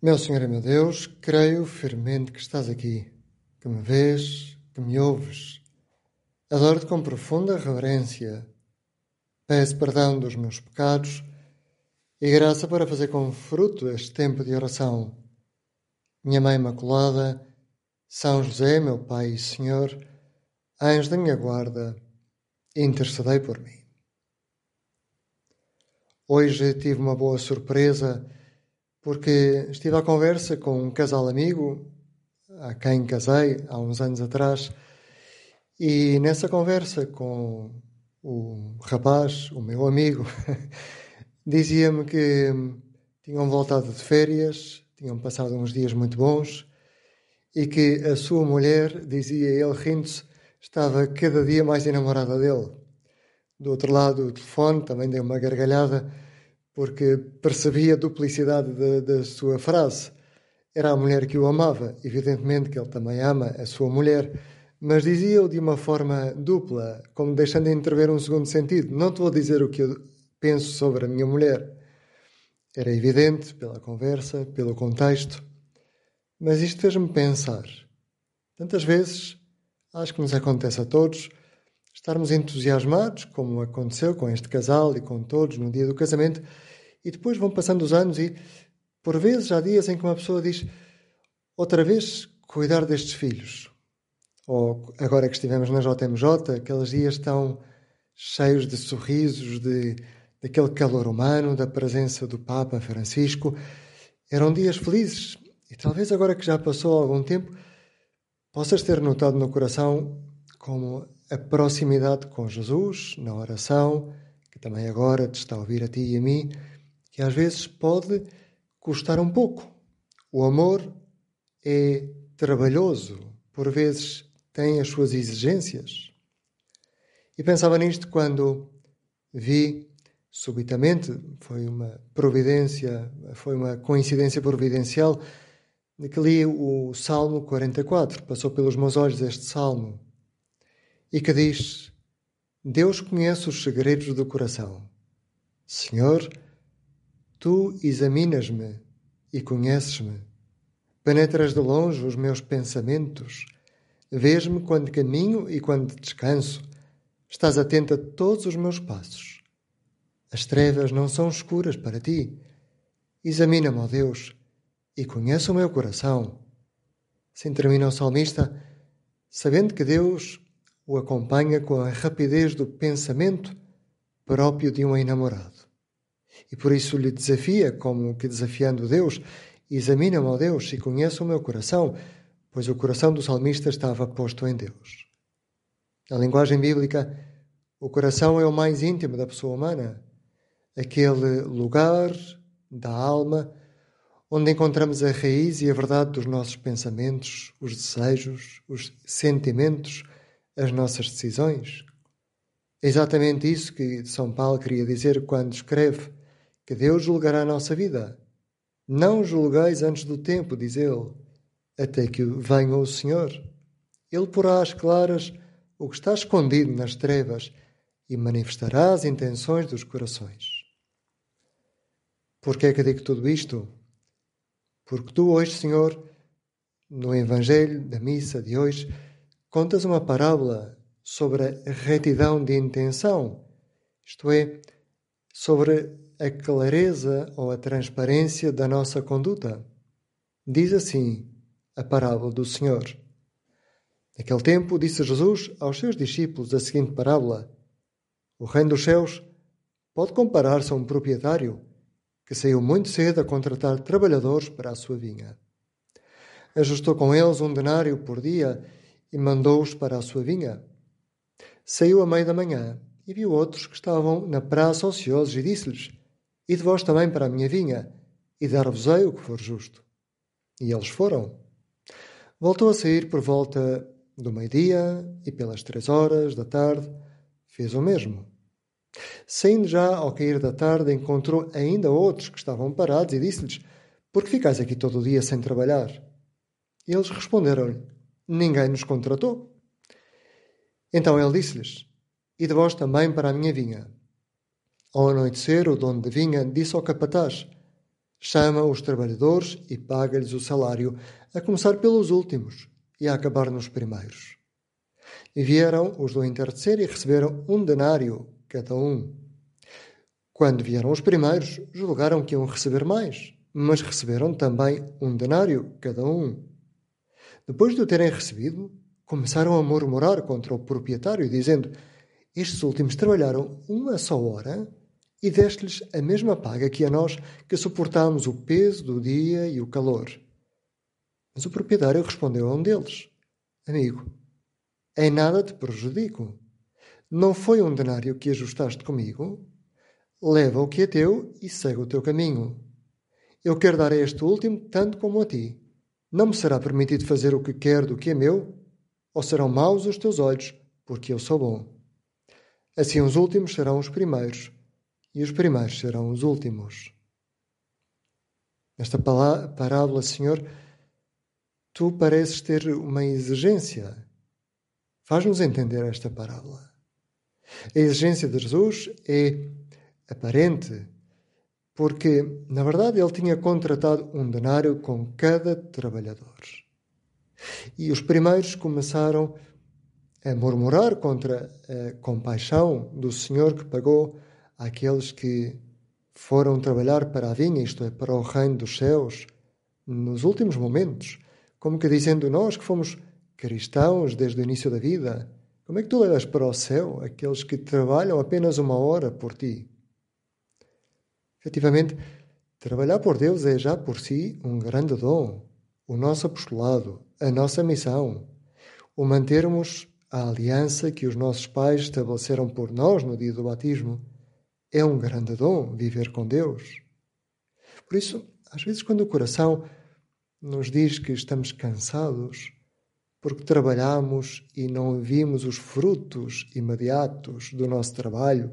Meu Senhor e meu Deus, creio firmemente que estás aqui, que me vês, que me ouves. Adoro-te com profunda reverência. Peço perdão dos meus pecados e graça para fazer com fruto este tempo de oração. Minha Mãe Imaculada, São José, meu Pai e Senhor, anjo da minha guarda, intercedei por mim. Hoje tive uma boa surpresa porque estive à conversa com um casal amigo, a quem casei há uns anos atrás, e nessa conversa com o rapaz, o meu amigo, dizia-me que tinham voltado de férias, tinham passado uns dias muito bons e que a sua mulher, dizia ele rindo-se, estava cada dia mais enamorada dele. Do outro lado do telefone também deu uma gargalhada porque percebia a duplicidade da sua frase. Era a mulher que o amava, evidentemente que ele também ama a sua mulher, mas dizia-o de uma forma dupla, como deixando de intervir um segundo sentido. Não te vou dizer o que eu penso sobre a minha mulher. Era evidente pela conversa, pelo contexto, mas isto fez-me pensar. Tantas vezes, acho que nos acontece a todos, estarmos entusiasmados, como aconteceu com este casal e com todos no dia do casamento, e depois vão passando os anos e, por vezes, há dias em que uma pessoa diz outra vez cuidar destes filhos. Ou agora que estivemos na JMJ, aqueles dias estão cheios de sorrisos, de, daquele calor humano, da presença do Papa Francisco. Eram dias felizes. E talvez agora que já passou algum tempo, possas ter notado no coração como a proximidade com Jesus, na oração, que também agora te está a ouvir a ti e a mim, que às vezes pode custar um pouco. O amor é trabalhoso, por vezes tem as suas exigências. E pensava nisto quando vi subitamente, foi uma providência, foi uma coincidência providencial, de que li o Salmo 44, passou pelos meus olhos este salmo, e que diz: Deus conhece os segredos do coração. Senhor, Tu examinas-me e conheces-me. Penetras de longe os meus pensamentos. Vês-me quando caminho e quando descanso. Estás atento a todos os meus passos. As trevas não são escuras para ti. Examina-me, ó Deus, e conhece o meu coração. Assim termina o salmista, sabendo que Deus o acompanha com a rapidez do pensamento próprio de um enamorado e por isso lhe desafia, como que desafiando Deus: Examina-me, ó Deus, e conheça o meu coração, pois o coração do salmista estava posto em Deus. Na linguagem bíblica, o coração é o mais íntimo da pessoa humana, aquele lugar da alma onde encontramos a raiz e a verdade dos nossos pensamentos, os desejos, os sentimentos, as nossas decisões. É exatamente isso que São Paulo queria dizer quando escreve que Deus julgará a nossa vida. Não julgueis antes do tempo, diz ele, até que venha o Senhor. Ele porá às claras o que está escondido nas trevas e manifestará as intenções dos corações. Por que é que digo tudo isto? Porque tu hoje, Senhor, no Evangelho da missa de hoje, contas uma parábola sobre a retidão de intenção, isto é, sobre a clareza ou a transparência da nossa conduta. Diz assim a parábola do Senhor. Naquele tempo, disse Jesus aos seus discípulos a seguinte parábola: O reino dos céus pode comparar-se a um proprietário que saiu muito cedo a contratar trabalhadores para a sua vinha. Ajustou com eles um denário por dia e mandou-os para a sua vinha. Saiu à meia da manhã e viu outros que estavam na praça ociosos e disse-lhes: e de vós também para a minha vinha, e dar-vos-ei o que for justo. E eles foram. Voltou a sair por volta do meio-dia e pelas três horas da tarde fez o mesmo. Saindo já ao cair da tarde, encontrou ainda outros que estavam parados e disse-lhes: Por que ficais aqui todo o dia sem trabalhar? E eles responderam-lhe: Ninguém nos contratou. Então ele disse-lhes: E de vós também para a minha vinha. Ao anoitecer, o dono de vinha disse ao capataz: chama os trabalhadores e paga-lhes o salário, a começar pelos últimos e a acabar nos primeiros. E vieram os do entardecer e receberam um denário cada um. Quando vieram os primeiros, julgaram que iam receber mais, mas receberam também um denário cada um. Depois de o terem recebido, começaram a murmurar contra o proprietário, dizendo: Estes últimos trabalharam uma só hora e deste-lhes a mesma paga que a nós, que suportamos o peso do dia e o calor. Mas o proprietário respondeu a um deles: Amigo, em nada te prejudico. Não foi um denário que ajustaste comigo? Leva o que é teu e segue o teu caminho. Eu quero dar a este último tanto como a ti. Não me será permitido fazer o que quero do que é meu? Ou serão maus os teus olhos, porque eu sou bom? Assim os últimos serão os primeiros, e os primeiros serão os últimos. Nesta parábola, Senhor, tu pareces ter uma exigência. Faz-nos entender esta parábola. A exigência de Jesus é aparente, porque, na verdade, ele tinha contratado um denário com cada trabalhador. E os primeiros começaram a murmurar contra a compaixão do Senhor que pagou àqueles que foram trabalhar para a vinha, isto é, para o reino dos céus, nos últimos momentos, como que dizendo nós que fomos cristãos desde o início da vida, como é que tu levas para o céu aqueles que trabalham apenas uma hora por ti? Efetivamente, trabalhar por Deus é já por si um grande dom. O nosso apostolado, a nossa missão, o mantermos a aliança que os nossos pais estabeleceram por nós no dia do batismo, é um grande dom viver com Deus. Por isso, às vezes, quando o coração nos diz que estamos cansados porque trabalhamos e não vimos os frutos imediatos do nosso trabalho,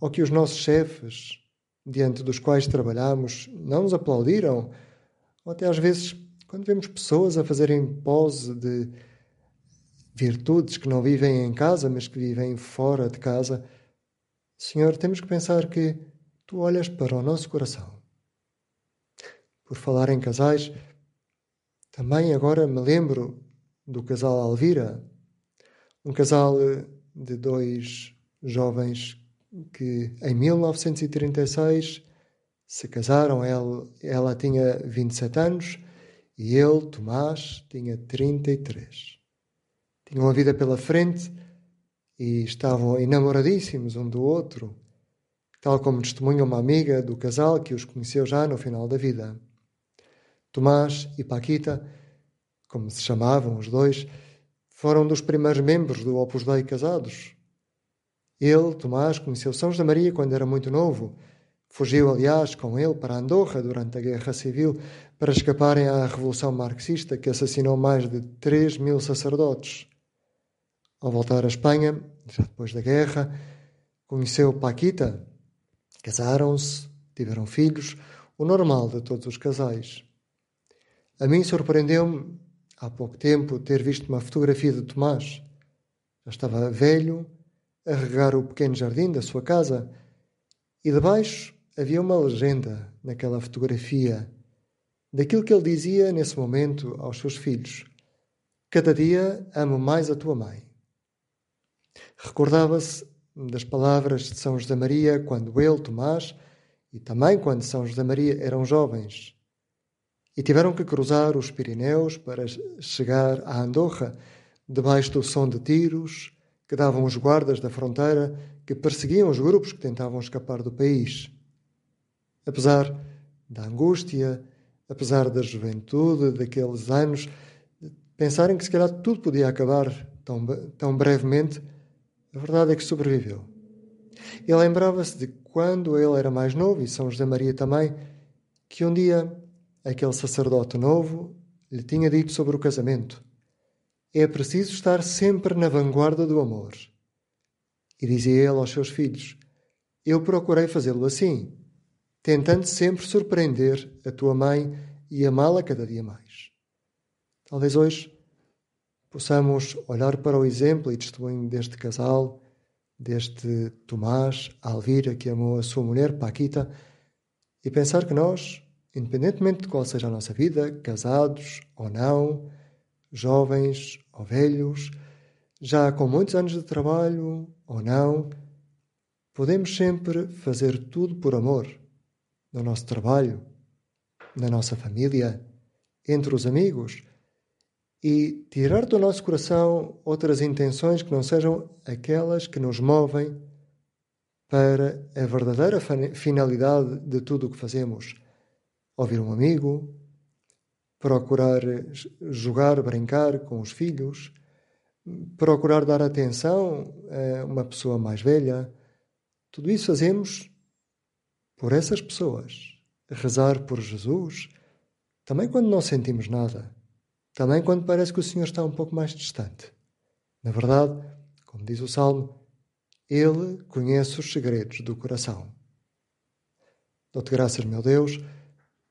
ou que os nossos chefes diante dos quais trabalhamos não nos aplaudiram, ou até às vezes, quando vemos pessoas a fazerem pose de virtudes que não vivem em casa, mas que vivem fora de casa, Senhor, temos que pensar que tu olhas para o nosso coração. Por falar em casais, também agora me lembro do casal Alvira, um casal de dois jovens que em 1936 se casaram. Ela, ela tinha 27 anos e ele, Tomás, tinha 33. Tinham uma vida pela frente e estavam enamoradíssimos um do outro, tal como testemunha uma amiga do casal que os conheceu já no final da vida. Tomás e Paquita, como se chamavam os dois, foram dos primeiros membros do Opus Dei casados. Ele, Tomás, conheceu São José Maria quando era muito novo. Fugiu, aliás, com ele para Andorra durante a Guerra Civil para escaparem à Revolução Marxista que assassinou mais de 3 mil sacerdotes. Ao voltar à Espanha, já depois da guerra, conheceu Paquita. Casaram-se, tiveram filhos, o normal de todos os casais. A mim surpreendeu-me, há pouco tempo, ter visto uma fotografia de Tomás. Já estava velho, a regar o pequeno jardim da sua casa e debaixo havia uma legenda naquela fotografia daquilo que ele dizia nesse momento aos seus filhos: Cada dia amo mais a tua mãe. Recordava-se das palavras de São José Maria quando ele, Tomás, e também quando São José Maria eram jovens e tiveram que cruzar os Pirineus para chegar a Andorra, debaixo do som de tiros, que davam os guardas da fronteira que perseguiam os grupos que tentavam escapar do país. Apesar da angústia, apesar da juventude daqueles anos, pensarem que se calhar tudo podia acabar tão, tão brevemente, a verdade é que sobreviveu. E lembrava-se de quando ele era mais novo, e São José Maria também, que um dia aquele sacerdote novo lhe tinha dito sobre o casamento é preciso estar sempre na vanguarda do amor. E dizia ele aos seus filhos: Eu procurei fazê-lo assim, tentando sempre surpreender a tua mãe e amá-la cada dia mais. Talvez hoje possamos olhar para o exemplo e testemunho deste casal, deste Tomás, Alvira, que amou a sua mulher, Paquita, e pensar que nós, independentemente de qual seja a nossa vida, casados ou não, jovens ou velhos, já com muitos anos de trabalho ou não, podemos sempre fazer tudo por amor, no nosso trabalho, na nossa família, entre os amigos, e tirar do nosso coração outras intenções que não sejam aquelas que nos movem para a verdadeira finalidade de tudo o que fazemos. Ouvir um amigo, procurar jogar, brincar com os filhos, procurar dar atenção a uma pessoa mais velha. Tudo isso fazemos por essas pessoas. Rezar por Jesus, também quando não sentimos nada, também quando parece que o Senhor está um pouco mais distante. Na verdade, como diz o Salmo, Ele conhece os segredos do coração. Dou-te graças, meu Deus,